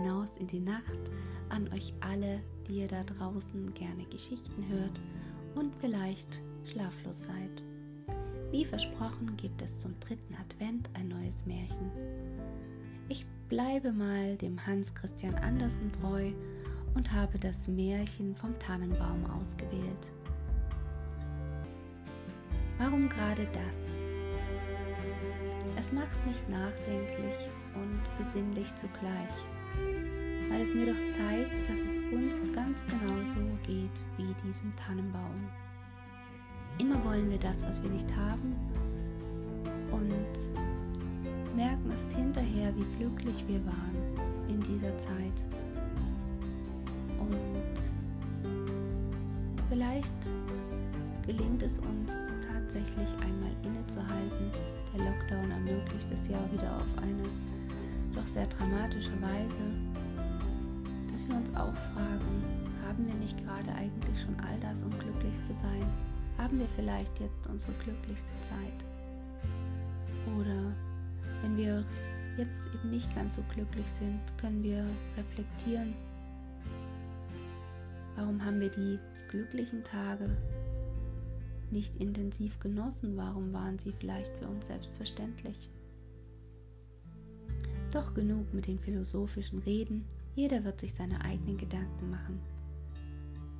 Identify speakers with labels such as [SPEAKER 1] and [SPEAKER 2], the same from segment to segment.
[SPEAKER 1] hinaus in die Nacht an euch alle, die ihr da draußen gerne Geschichten hört und vielleicht schlaflos seid. Wie versprochen gibt es zum dritten Advent ein neues Märchen. Ich bleibe mal dem Hans Christian Andersen treu und habe das Märchen vom Tannenbaum ausgewählt. Warum gerade das? Es macht mich nachdenklich und besinnlich zugleich, weil es mir doch zeigt, dass es uns ganz genauso geht wie diesem Tannenbaum. Immer wollen wir das, was wir nicht haben und merken erst hinterher, wie glücklich wir waren in dieser Zeit. Und vielleicht gelingt es uns tatsächlich einmal innezuhalten. Der Lockdown ermöglicht es ja wieder auf eine doch sehr dramatische Weise, dass wir uns auch fragen, haben wir nicht gerade eigentlich schon all das, um glücklich zu sein? Haben wir vielleicht jetzt unsere glücklichste Zeit? Oder wenn wir jetzt eben nicht ganz so glücklich sind, können wir reflektieren, warum haben wir die glücklichen Tage nicht intensiv genossen, warum waren sie vielleicht für uns selbstverständlich? Doch genug mit den philosophischen Reden, jeder wird sich seine eigenen Gedanken machen.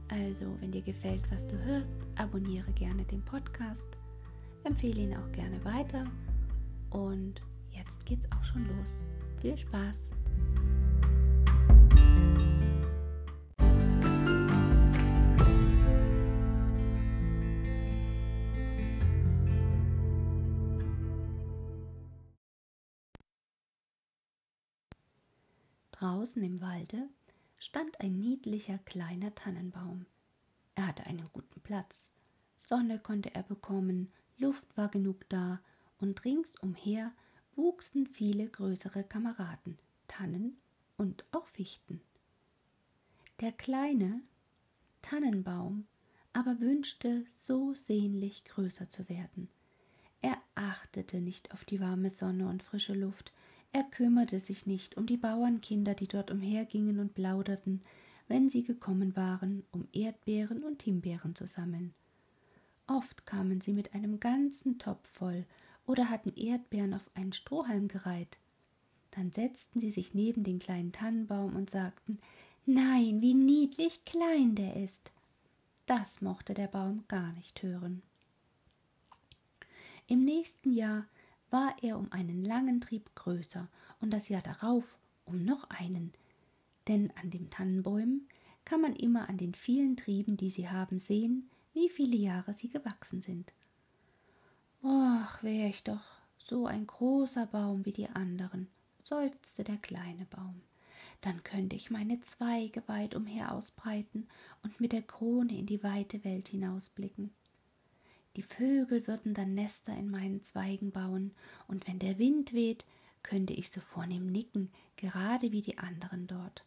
[SPEAKER 1] Also, wenn dir gefällt, was du hörst, abonniere gerne den Podcast, empfehle ihn auch gerne weiter und jetzt geht's auch schon los. Viel Spaß! Draußen im Walde stand ein niedlicher kleiner Tannenbaum. Er hatte einen guten Platz. Sonne konnte er bekommen, Luft war genug da, und ringsumher wuchsen viele größere Kameraden, Tannen und auch Fichten. Der kleine Tannenbaum aber wünschte so sehnlich größer zu werden. Er achtete nicht auf die warme Sonne und frische Luft, er kümmerte sich nicht um die Bauernkinder, die dort umhergingen und plauderten, wenn sie gekommen waren, um Erdbeeren und Himbeeren zu sammeln. Oft kamen sie mit einem ganzen Topf voll oder hatten Erdbeeren auf einen Strohhalm gereiht. Dann setzten sie sich neben den kleinen Tannenbaum und sagten Nein, wie niedlich klein der ist. Das mochte der Baum gar nicht hören. Im nächsten Jahr war er um einen langen Trieb größer und das Jahr darauf um noch einen, denn an den Tannenbäumen kann man immer an den vielen Trieben, die sie haben, sehen, wie viele Jahre sie gewachsen sind. Ach, wär ich doch so ein großer Baum wie die anderen, seufzte der kleine Baum. Dann könnte ich meine Zweige weit umher ausbreiten und mit der Krone in die weite Welt hinausblicken. Die Vögel würden dann Nester in meinen Zweigen bauen, und wenn der Wind weht, könnte ich so vornehm nicken, gerade wie die anderen dort.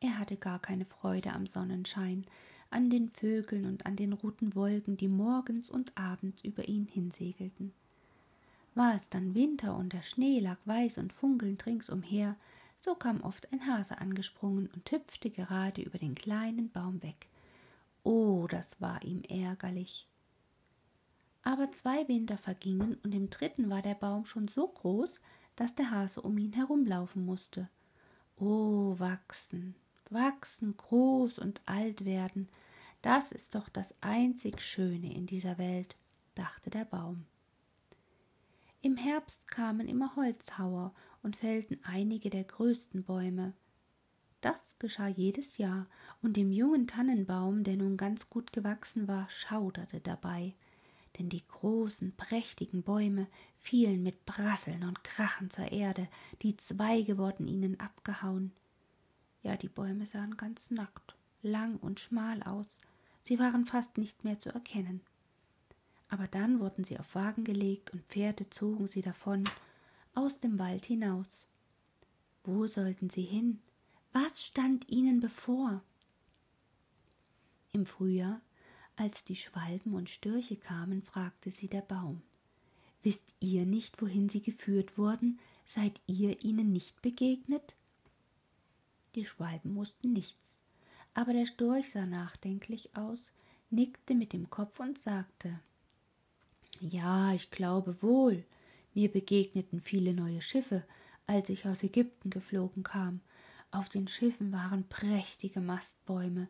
[SPEAKER 1] Er hatte gar keine Freude am Sonnenschein, an den Vögeln und an den roten Wolken, die morgens und abends über ihn hinsegelten. War es dann Winter und der Schnee lag weiß und funkelnd ringsumher, so kam oft ein Hase angesprungen und hüpfte gerade über den kleinen Baum weg. Oh, das war ihm ärgerlich. Aber zwei Winter vergingen, und im dritten war der Baum schon so groß, dass der Hase um ihn herumlaufen musste. Oh, wachsen, wachsen, groß und alt werden, das ist doch das einzig Schöne in dieser Welt, dachte der Baum. Im Herbst kamen immer Holzhauer und fällten einige der größten Bäume. Das geschah jedes Jahr, und dem jungen Tannenbaum, der nun ganz gut gewachsen war, schauderte dabei, denn die großen, prächtigen Bäume fielen mit Prasseln und Krachen zur Erde, die Zweige wurden ihnen abgehauen. Ja, die Bäume sahen ganz nackt, lang und schmal aus, sie waren fast nicht mehr zu erkennen. Aber dann wurden sie auf Wagen gelegt und Pferde zogen sie davon aus dem Wald hinaus. Wo sollten sie hin? Was stand ihnen bevor? Im Frühjahr, als die Schwalben und Störche kamen, fragte sie der Baum Wisst ihr nicht, wohin sie geführt wurden? Seid ihr ihnen nicht begegnet? Die Schwalben wussten nichts, aber der Storch sah nachdenklich aus, nickte mit dem Kopf und sagte Ja, ich glaube wohl, mir begegneten viele neue Schiffe, als ich aus Ägypten geflogen kam. Auf den Schiffen waren prächtige Mastbäume.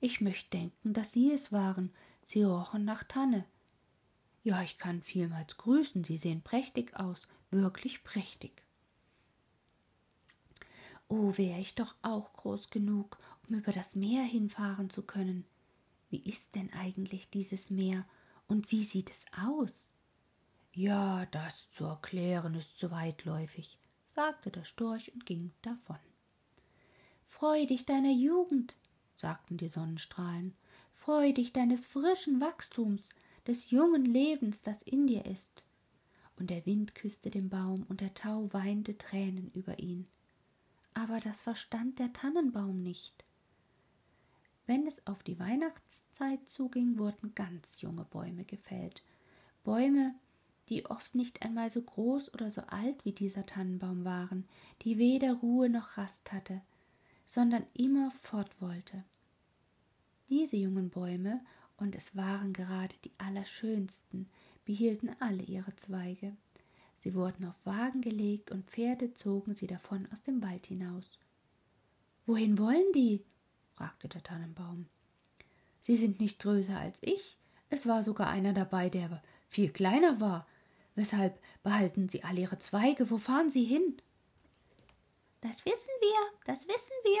[SPEAKER 1] Ich möchte denken, dass Sie es waren. Sie rochen nach Tanne. Ja, ich kann vielmals grüßen. Sie sehen prächtig aus, wirklich prächtig. Oh, wäre ich doch auch groß genug, um über das Meer hinfahren zu können. Wie ist denn eigentlich dieses Meer und wie sieht es aus? Ja, das zu erklären ist zu weitläufig, sagte der Storch und ging davon. Freu dich deiner Jugend, sagten die Sonnenstrahlen, freu dich deines frischen Wachstums, des jungen Lebens, das in dir ist. Und der Wind küsste den Baum, und der Tau weinte Tränen über ihn. Aber das verstand der Tannenbaum nicht. Wenn es auf die Weihnachtszeit zuging, wurden ganz junge Bäume gefällt. Bäume, die oft nicht einmal so groß oder so alt wie dieser Tannenbaum waren, die weder Ruhe noch Rast hatte, sondern immer fort wollte. Diese jungen Bäume, und es waren gerade die allerschönsten, behielten alle ihre Zweige. Sie wurden auf Wagen gelegt und Pferde zogen sie davon aus dem Wald hinaus. Wohin wollen die? fragte der Tannenbaum. Sie sind nicht größer als ich. Es war sogar einer dabei, der viel kleiner war. Weshalb behalten Sie all Ihre Zweige? Wo fahren Sie hin? Das wissen wir, das wissen wir,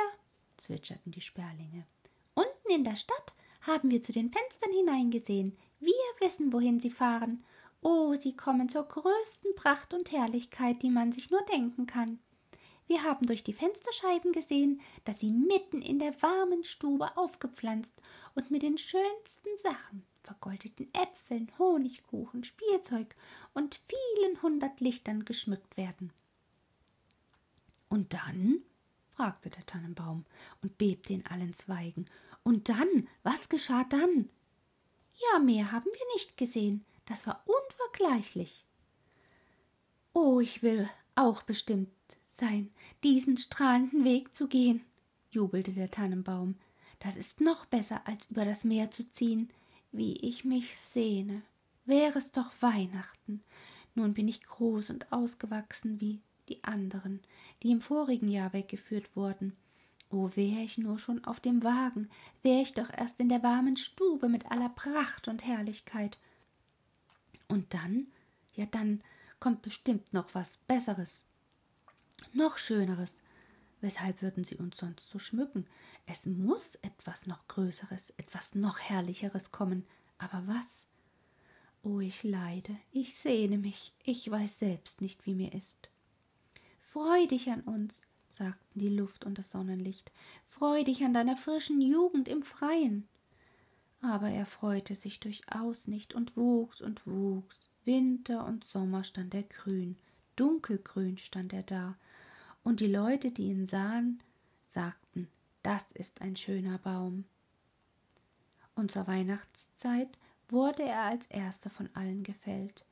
[SPEAKER 1] zwitscherten die Sperlinge. Unten in der Stadt haben wir zu den Fenstern hineingesehen. Wir wissen, wohin sie fahren. Oh, sie kommen zur größten Pracht und Herrlichkeit, die man sich nur denken kann. Wir haben durch die Fensterscheiben gesehen, dass sie mitten in der warmen Stube aufgepflanzt und mit den schönsten Sachen, vergoldeten Äpfeln, Honigkuchen, Spielzeug und vielen hundert Lichtern geschmückt werden. Und dann? fragte der Tannenbaum und bebte in allen Zweigen. Und dann? Was geschah dann? Ja, mehr haben wir nicht gesehen. Das war unvergleichlich. Oh, ich will auch bestimmt sein, diesen strahlenden Weg zu gehen, jubelte der Tannenbaum. Das ist noch besser, als über das Meer zu ziehen. Wie ich mich sehne. Wäre es doch Weihnachten. Nun bin ich groß und ausgewachsen wie die anderen, die im vorigen Jahr weggeführt wurden. Oh, wär ich nur schon auf dem Wagen, wär ich doch erst in der warmen Stube mit aller Pracht und Herrlichkeit. Und dann, ja dann kommt bestimmt noch was Besseres, noch Schöneres. Weshalb würden sie uns sonst so schmücken? Es muss etwas noch Größeres, etwas noch Herrlicheres kommen. Aber was? Oh, ich leide, ich sehne mich, ich weiß selbst nicht, wie mir ist. Freu dich an uns, sagten die Luft und das Sonnenlicht, freu dich an deiner frischen Jugend im Freien aber er freute sich durchaus nicht und wuchs und wuchs. Winter und Sommer stand er grün, dunkelgrün stand er da, und die Leute, die ihn sahen, sagten, das ist ein schöner Baum. Und zur Weihnachtszeit wurde er als erster von allen gefällt.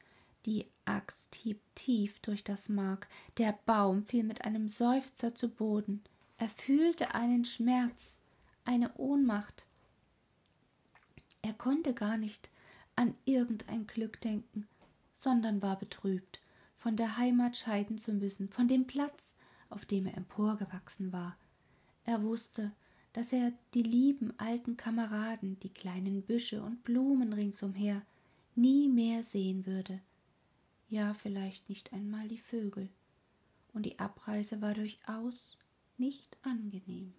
[SPEAKER 1] Die Axt hieb tief durch das Mark, der Baum fiel mit einem Seufzer zu Boden, er fühlte einen Schmerz, eine Ohnmacht, er konnte gar nicht an irgendein Glück denken, sondern war betrübt, von der Heimat scheiden zu müssen, von dem Platz, auf dem er emporgewachsen war. Er wusste, dass er die lieben alten Kameraden, die kleinen Büsche und Blumen ringsumher nie mehr sehen würde, ja vielleicht nicht einmal die Vögel, und die Abreise war durchaus nicht angenehm.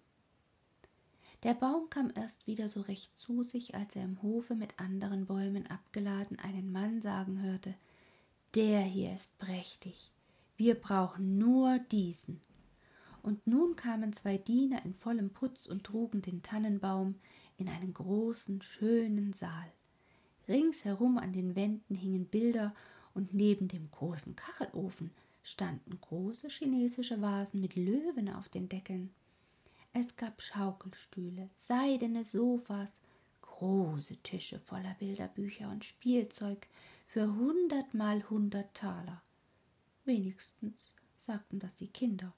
[SPEAKER 1] Der Baum kam erst wieder so recht zu sich, als er im Hofe mit anderen Bäumen abgeladen einen Mann sagen hörte Der hier ist prächtig, wir brauchen nur diesen. Und nun kamen zwei Diener in vollem Putz und trugen den Tannenbaum in einen großen, schönen Saal. Ringsherum an den Wänden hingen Bilder, und neben dem großen Kachelofen standen große chinesische Vasen mit Löwen auf den Deckeln. Es gab Schaukelstühle, seidene Sofas, große Tische voller Bilderbücher und Spielzeug für hundert mal hundert Taler. Wenigstens sagten das die Kinder,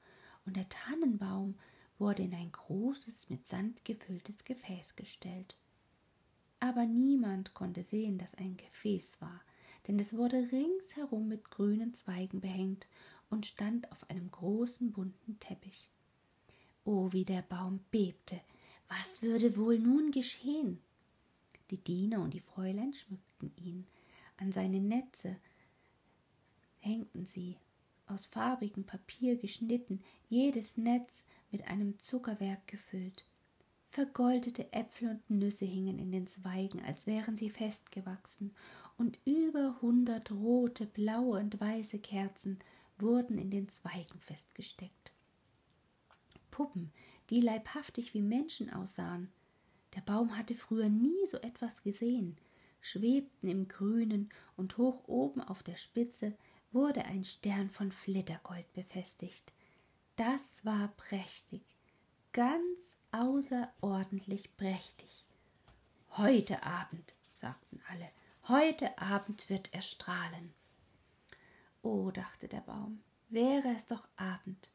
[SPEAKER 1] und der Tannenbaum wurde in ein großes, mit Sand gefülltes Gefäß gestellt. Aber niemand konnte sehen, dass ein Gefäß war, denn es wurde ringsherum mit grünen Zweigen behängt und stand auf einem großen bunten Teppich. Oh, wie der Baum bebte. Was würde wohl nun geschehen? Die Diener und die Fräulein schmückten ihn. An seine Netze hängten sie, aus farbigem Papier geschnitten, jedes Netz mit einem Zuckerwerk gefüllt. Vergoldete Äpfel und Nüsse hingen in den Zweigen, als wären sie festgewachsen, und über hundert rote, blaue und weiße Kerzen wurden in den Zweigen festgesteckt. Puppen, die leibhaftig wie Menschen aussahen. Der Baum hatte früher nie so etwas gesehen, schwebten im Grünen und hoch oben auf der Spitze wurde ein Stern von Flittergold befestigt. Das war prächtig, ganz außerordentlich prächtig. Heute Abend, sagten alle, heute Abend wird er strahlen. Oh, dachte der Baum, wäre es doch Abend,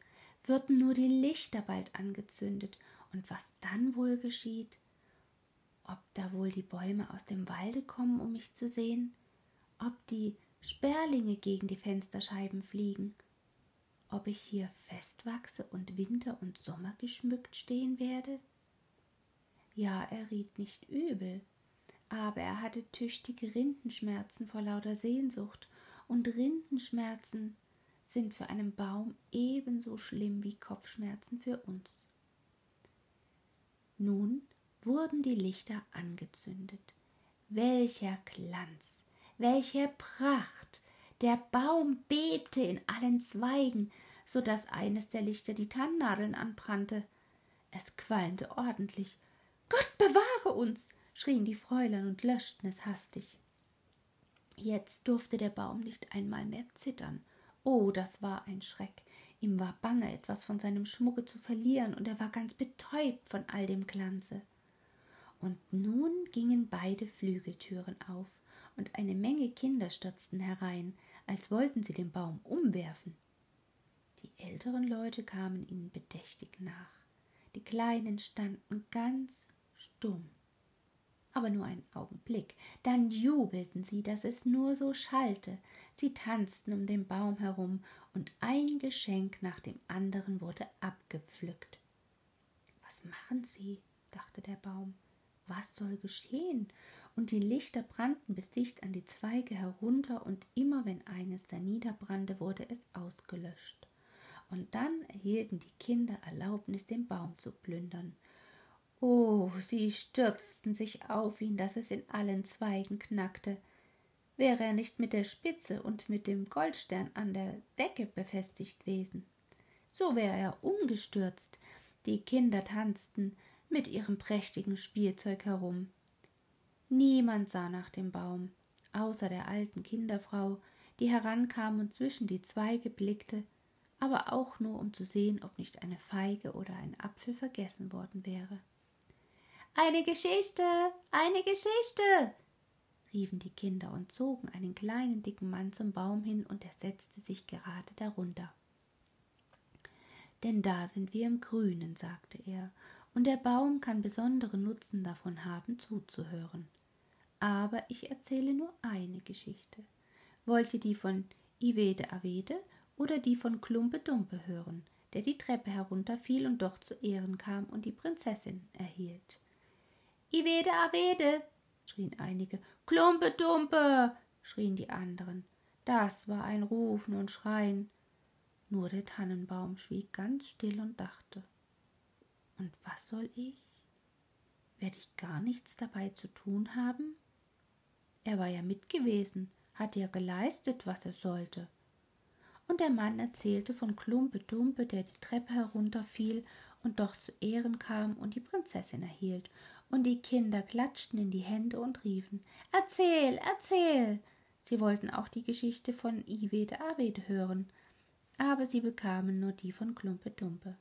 [SPEAKER 1] würden nur die Lichter bald angezündet, und was dann wohl geschieht? Ob da wohl die Bäume aus dem Walde kommen, um mich zu sehen? Ob die Sperlinge gegen die Fensterscheiben fliegen? Ob ich hier festwachse und Winter und Sommer geschmückt stehen werde? Ja, er riet nicht übel, aber er hatte tüchtige Rindenschmerzen vor lauter Sehnsucht und Rindenschmerzen sind für einen Baum ebenso schlimm wie Kopfschmerzen für uns. Nun wurden die Lichter angezündet. Welcher Glanz, welche Pracht! Der Baum bebte in allen Zweigen, so dass eines der Lichter die Tannennadeln anbrannte. Es qualmte ordentlich. Gott bewahre uns! Schrien die Fräulein und löschten es hastig. Jetzt durfte der Baum nicht einmal mehr zittern. Oh, das war ein Schreck. Ihm war bange, etwas von seinem Schmucke zu verlieren, und er war ganz betäubt von all dem Glanze. Und nun gingen beide Flügeltüren auf, und eine Menge Kinder stürzten herein, als wollten sie den Baum umwerfen. Die älteren Leute kamen ihnen bedächtig nach. Die Kleinen standen ganz stumm aber nur einen Augenblick. Dann jubelten sie, dass es nur so schallte. Sie tanzten um den Baum herum, und ein Geschenk nach dem anderen wurde abgepflückt. Was machen sie? dachte der Baum. Was soll geschehen? Und die Lichter brannten bis dicht an die Zweige herunter, und immer wenn eines da niederbrannte, wurde es ausgelöscht. Und dann erhielten die Kinder Erlaubnis, den Baum zu plündern. Oh, sie stürzten sich auf ihn, dass es in allen Zweigen knackte. Wäre er nicht mit der Spitze und mit dem Goldstern an der Decke befestigt gewesen. So wäre er umgestürzt. Die Kinder tanzten mit ihrem prächtigen Spielzeug herum. Niemand sah nach dem Baum, außer der alten Kinderfrau, die herankam und zwischen die Zweige blickte, aber auch nur um zu sehen, ob nicht eine Feige oder ein Apfel vergessen worden wäre. Eine Geschichte, eine Geschichte, riefen die Kinder und zogen einen kleinen dicken Mann zum Baum hin, und er setzte sich gerade darunter. Denn da sind wir im Grünen, sagte er, und der Baum kann besonderen Nutzen davon haben, zuzuhören. Aber ich erzähle nur eine Geschichte. Wollt ihr die von Ivede Avede oder die von Klumpe Dumpe hören, der die Treppe herunterfiel und doch zu Ehren kam und die Prinzessin erhielt? Ivede Avede, schrien einige. Klumpe Dumpe, schrien die anderen. Das war ein Rufen und Schreien. Nur der Tannenbaum schwieg ganz still und dachte. Und was soll ich? Werde ich gar nichts dabei zu tun haben? Er war ja mit gewesen, hatte ja geleistet, was er sollte. Und der Mann erzählte von Klumpe Dumpe, der die Treppe herunterfiel und doch zu Ehren kam und die Prinzessin erhielt und die Kinder klatschten in die Hände und riefen Erzähl, erzähl. Sie wollten auch die Geschichte von Ivede Avede hören, aber sie bekamen nur die von Klumpe Dumpe.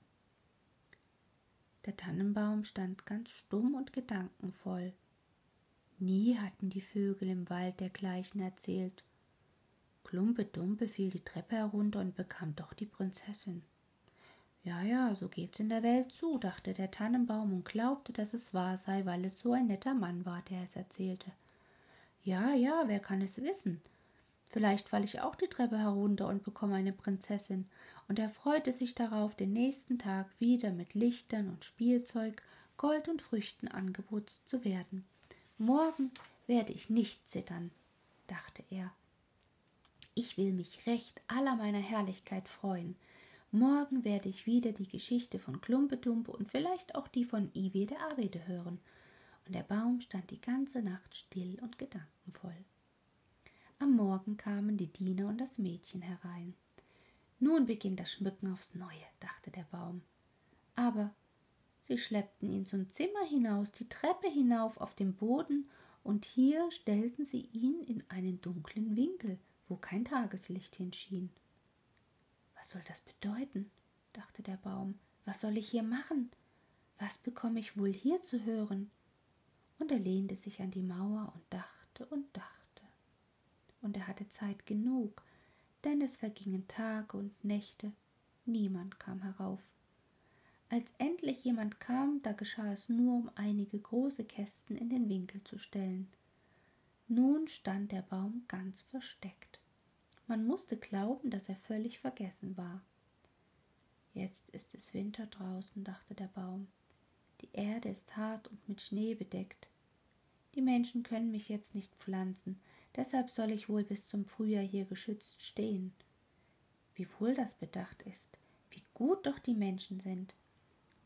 [SPEAKER 1] Der Tannenbaum stand ganz stumm und gedankenvoll. Nie hatten die Vögel im Wald dergleichen erzählt. Klumpe Dumpe fiel die Treppe herunter und bekam doch die Prinzessin. Ja, ja, so geht's in der Welt zu, dachte der Tannenbaum und glaubte, dass es wahr sei, weil es so ein netter Mann war, der es erzählte. Ja, ja, wer kann es wissen? Vielleicht falle ich auch die Treppe herunter und bekomme eine Prinzessin. Und er freute sich darauf, den nächsten Tag wieder mit Lichtern und Spielzeug, Gold und Früchten angeputzt zu werden. Morgen werde ich nicht zittern, dachte er. Ich will mich recht aller meiner Herrlichkeit freuen. Morgen werde ich wieder die Geschichte von Klumpedumpe und vielleicht auch die von Iwe der Avede hören. Und der Baum stand die ganze Nacht still und gedankenvoll. Am Morgen kamen die Diener und das Mädchen herein. Nun beginnt das Schmücken aufs Neue, dachte der Baum. Aber sie schleppten ihn zum Zimmer hinaus, die Treppe hinauf auf den Boden, und hier stellten sie ihn in einen dunklen Winkel, wo kein Tageslicht hinschien. Was soll das bedeuten? dachte der Baum. Was soll ich hier machen? Was bekomme ich wohl hier zu hören? Und er lehnte sich an die Mauer und dachte und dachte und er hatte Zeit genug, denn es vergingen Tage und Nächte, niemand kam herauf. Als endlich jemand kam, da geschah es nur, um einige große Kästen in den Winkel zu stellen. Nun stand der Baum ganz versteckt. Man musste glauben, dass er völlig vergessen war. Jetzt ist es Winter draußen, dachte der Baum. Die Erde ist hart und mit Schnee bedeckt. Die Menschen können mich jetzt nicht pflanzen, Deshalb soll ich wohl bis zum Frühjahr hier geschützt stehen. Wie wohl das bedacht ist, wie gut doch die Menschen sind.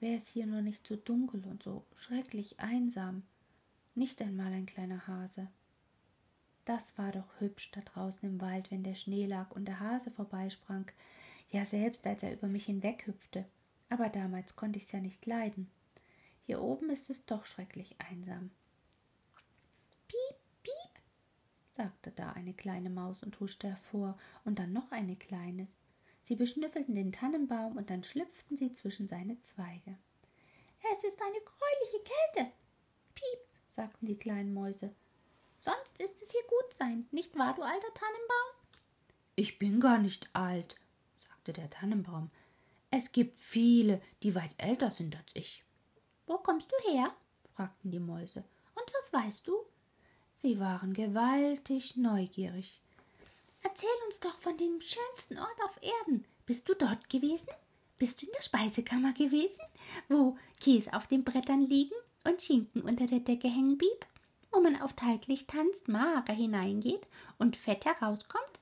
[SPEAKER 1] Wäre es hier nur nicht so dunkel und so schrecklich einsam. Nicht einmal ein kleiner Hase. Das war doch hübsch da draußen im Wald, wenn der Schnee lag und der Hase vorbeisprang, ja selbst als er über mich hinweghüpfte. Aber damals konnte ich's ja nicht leiden. Hier oben ist es doch schrecklich einsam. sagte da eine kleine Maus und huschte hervor, und dann noch eine kleines. Sie beschnüffelten den Tannenbaum und dann schlüpften sie zwischen seine Zweige. Es ist eine gräuliche Kälte. Piep, sagten die kleinen Mäuse. Sonst ist es hier gut sein, nicht wahr, du alter Tannenbaum? Ich bin gar nicht alt, sagte der Tannenbaum. Es gibt viele, die weit älter sind als ich. Wo kommst du her? fragten die Mäuse. Und was weißt du? Sie waren gewaltig neugierig. Erzähl uns doch von dem schönsten Ort auf Erden. Bist du dort gewesen? Bist du in der Speisekammer gewesen, wo Käse auf den Brettern liegen und Schinken unter der Decke hängen blieb, wo man auf Teiglicht tanzt, mager hineingeht und fett herauskommt?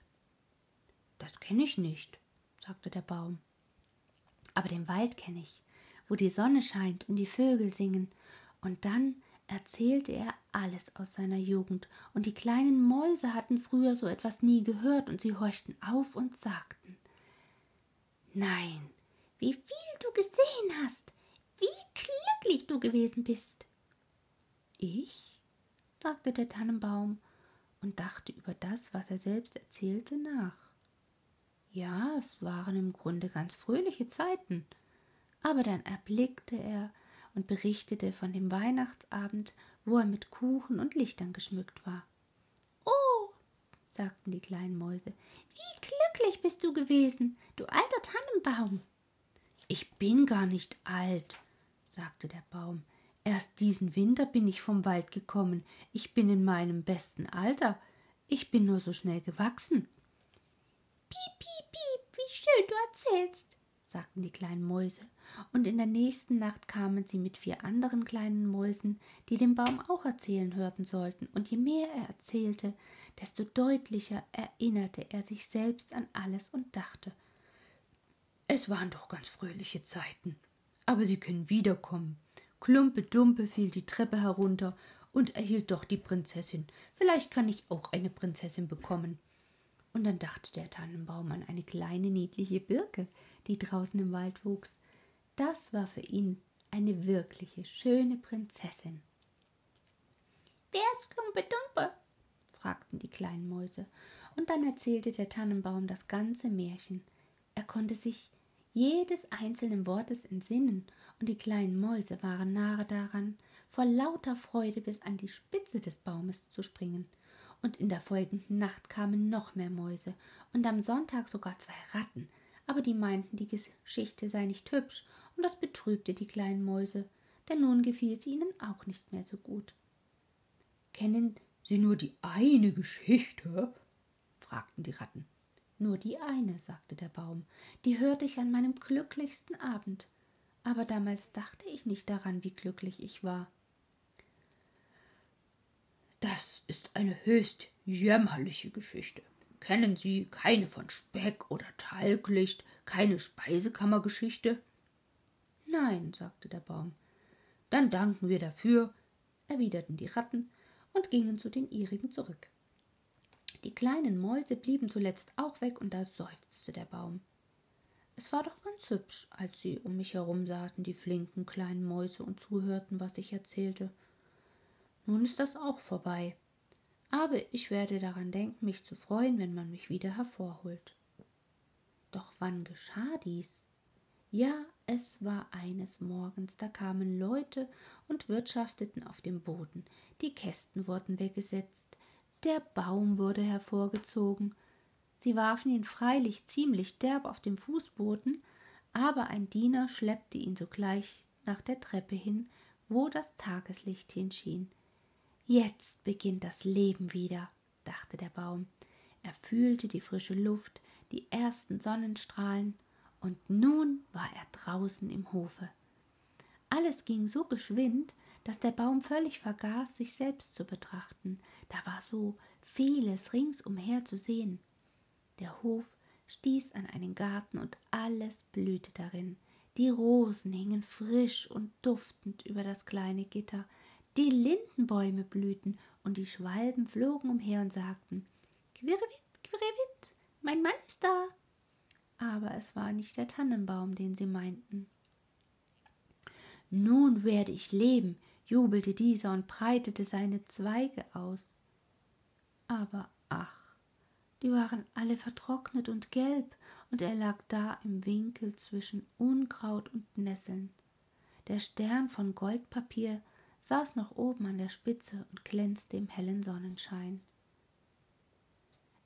[SPEAKER 1] Das kenne ich nicht, sagte der Baum. Aber den Wald kenne ich, wo die Sonne scheint und die Vögel singen, und dann erzählte er alles aus seiner Jugend, und die kleinen Mäuse hatten früher so etwas nie gehört, und sie horchten auf und sagten Nein, wie viel du gesehen hast, wie glücklich du gewesen bist. Ich? Sagte der Tannenbaum und dachte über das, was er selbst erzählte, nach. Ja, es waren im Grunde ganz fröhliche Zeiten, aber dann erblickte er, und berichtete von dem Weihnachtsabend, wo er mit Kuchen und Lichtern geschmückt war. Oh, sagten die kleinen Mäuse, wie glücklich bist du gewesen, du alter Tannenbaum. Ich bin gar nicht alt, sagte der Baum. Erst diesen Winter bin ich vom Wald gekommen. Ich bin in meinem besten Alter. Ich bin nur so schnell gewachsen. Piep, piep, piep, wie schön du erzählst, sagten die kleinen Mäuse und in der nächsten Nacht kamen sie mit vier anderen kleinen Mäusen, die den Baum auch erzählen hörten sollten, und je mehr er erzählte, desto deutlicher erinnerte er sich selbst an alles und dachte Es waren doch ganz fröhliche Zeiten. Aber sie können wiederkommen. Klumpe Dumpe fiel die Treppe herunter und erhielt doch die Prinzessin. Vielleicht kann ich auch eine Prinzessin bekommen. Und dann dachte der Tannenbaum an eine kleine niedliche Birke, die draußen im Wald wuchs. Das war für ihn eine wirkliche schöne Prinzessin. Wer ist Klumpedumpe? fragten die kleinen Mäuse, und dann erzählte der Tannenbaum das ganze Märchen. Er konnte sich jedes einzelnen Wortes entsinnen, und die kleinen Mäuse waren nahe daran, vor lauter Freude bis an die Spitze des Baumes zu springen. und in der folgenden Nacht kamen noch mehr Mäuse und am Sonntag sogar zwei Ratten, aber die meinten, die Geschichte sei nicht hübsch, und das betrübte die kleinen Mäuse, denn nun gefiel sie ihnen auch nicht mehr so gut.
[SPEAKER 2] Kennen Sie nur die eine Geschichte? fragten die Ratten.
[SPEAKER 1] Nur die eine, sagte der Baum, die hörte ich an meinem glücklichsten Abend, aber damals dachte ich nicht daran, wie glücklich ich war.
[SPEAKER 2] Das ist eine höchst jämmerliche Geschichte. Kennen Sie keine von Speck oder Talglicht, keine Speisekammergeschichte?
[SPEAKER 1] Nein, sagte der Baum.
[SPEAKER 2] Dann danken wir dafür,
[SPEAKER 1] erwiderten die Ratten und gingen zu den ihrigen zurück. Die kleinen Mäuse blieben zuletzt auch weg, und da seufzte der Baum. Es war doch ganz hübsch, als sie um mich herum saßen, die flinken kleinen Mäuse, und zuhörten, was ich erzählte. Nun ist das auch vorbei. Aber ich werde daran denken, mich zu freuen, wenn man mich wieder hervorholt. Doch wann geschah dies? Ja, es war eines Morgens, da kamen Leute und wirtschafteten auf dem Boden, die Kästen wurden weggesetzt, der Baum wurde hervorgezogen. Sie warfen ihn freilich ziemlich derb auf dem Fußboden, aber ein Diener schleppte ihn sogleich nach der Treppe hin, wo das Tageslicht hinschien. Jetzt beginnt das Leben wieder, dachte der Baum. Er fühlte die frische Luft, die ersten Sonnenstrahlen, und nun war er draußen im Hofe. Alles ging so geschwind, dass der Baum völlig vergaß, sich selbst zu betrachten. Da war so vieles ringsumher zu sehen. Der Hof stieß an einen Garten und alles blühte darin. Die Rosen hingen frisch und duftend über das kleine Gitter, die Lindenbäume blühten und die Schwalben flogen umher und sagten Quirrewit, Quirrewit, mein Mann ist da. Aber es war nicht der Tannenbaum, den sie meinten. Nun werde ich leben, jubelte dieser und breitete seine Zweige aus. Aber ach, die waren alle vertrocknet und gelb, und er lag da im Winkel zwischen Unkraut und Nesseln. Der Stern von Goldpapier saß noch oben an der Spitze und glänzte im hellen Sonnenschein.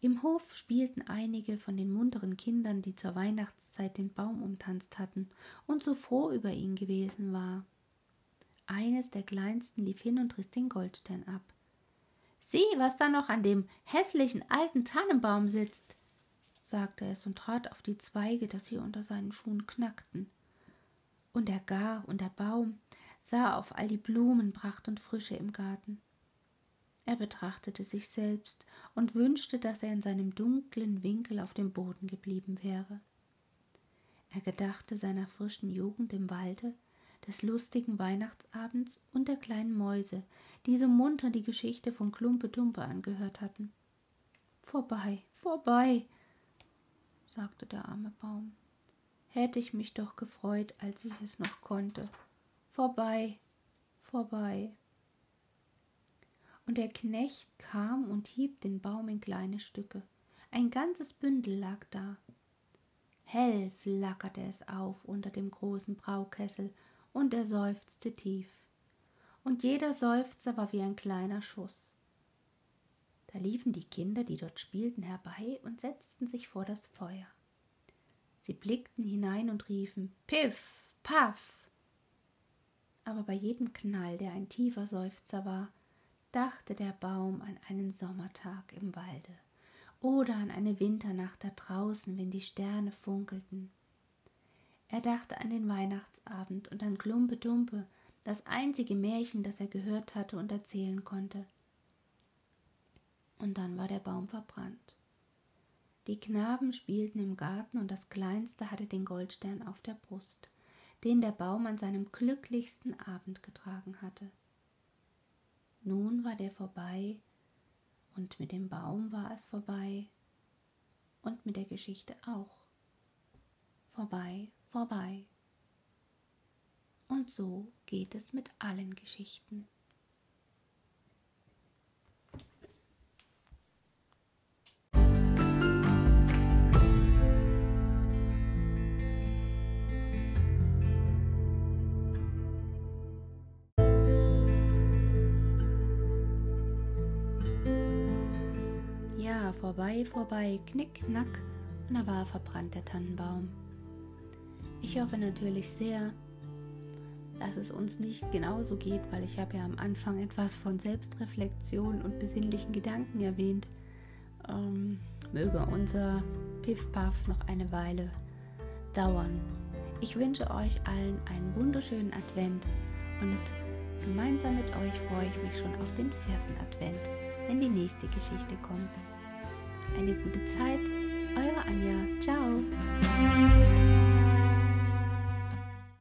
[SPEAKER 1] Im Hof spielten einige von den munteren Kindern, die zur Weihnachtszeit den Baum umtanzt hatten und so froh über ihn gewesen war. Eines der kleinsten lief hin und riss den Goldstern ab. Sieh, was da noch an dem hässlichen alten Tannenbaum sitzt, sagte es und trat auf die Zweige, dass sie unter seinen Schuhen knackten. Und der Gar und der Baum sah auf all die Blumenpracht und Frische im Garten. Er betrachtete sich selbst und wünschte, dass er in seinem dunklen Winkel auf dem Boden geblieben wäre. Er gedachte seiner frischen Jugend im Walde, des lustigen Weihnachtsabends und der kleinen Mäuse, die so munter die Geschichte von Klumpe Dumpe angehört hatten. Vorbei, vorbei, sagte der arme Baum. Hätte ich mich doch gefreut, als ich es noch konnte vorbei, vorbei. Und der Knecht kam und hieb den Baum in kleine Stücke. Ein ganzes Bündel lag da. Hell flackerte es auf unter dem großen Braukessel, und er seufzte tief. Und jeder Seufzer war wie ein kleiner Schuss. Da liefen die Kinder, die dort spielten, herbei und setzten sich vor das Feuer. Sie blickten hinein und riefen Piff, Paff, aber bei jedem Knall, der ein tiefer Seufzer war, dachte der Baum an einen Sommertag im Walde oder an eine Winternacht da draußen, wenn die Sterne funkelten. Er dachte an den Weihnachtsabend und an Klumpe Dumpe, das einzige Märchen, das er gehört hatte und erzählen konnte. Und dann war der Baum verbrannt. Die Knaben spielten im Garten und das Kleinste hatte den Goldstern auf der Brust den der Baum an seinem glücklichsten Abend getragen hatte. Nun war der vorbei, und mit dem Baum war es vorbei, und mit der Geschichte auch. Vorbei, vorbei. Und so geht es mit allen Geschichten. vorbei, vorbei, knick, knack, und da war verbrannt der Tannenbaum. Ich hoffe natürlich sehr, dass es uns nicht genauso geht, weil ich habe ja am Anfang etwas von Selbstreflexion und besinnlichen Gedanken erwähnt. Ähm, möge unser Piff-Paff noch eine Weile dauern. Ich wünsche euch allen einen wunderschönen Advent und gemeinsam mit euch freue ich mich schon auf den vierten Advent, wenn die nächste Geschichte kommt. Eine gute Zeit, eure Anja. Ciao.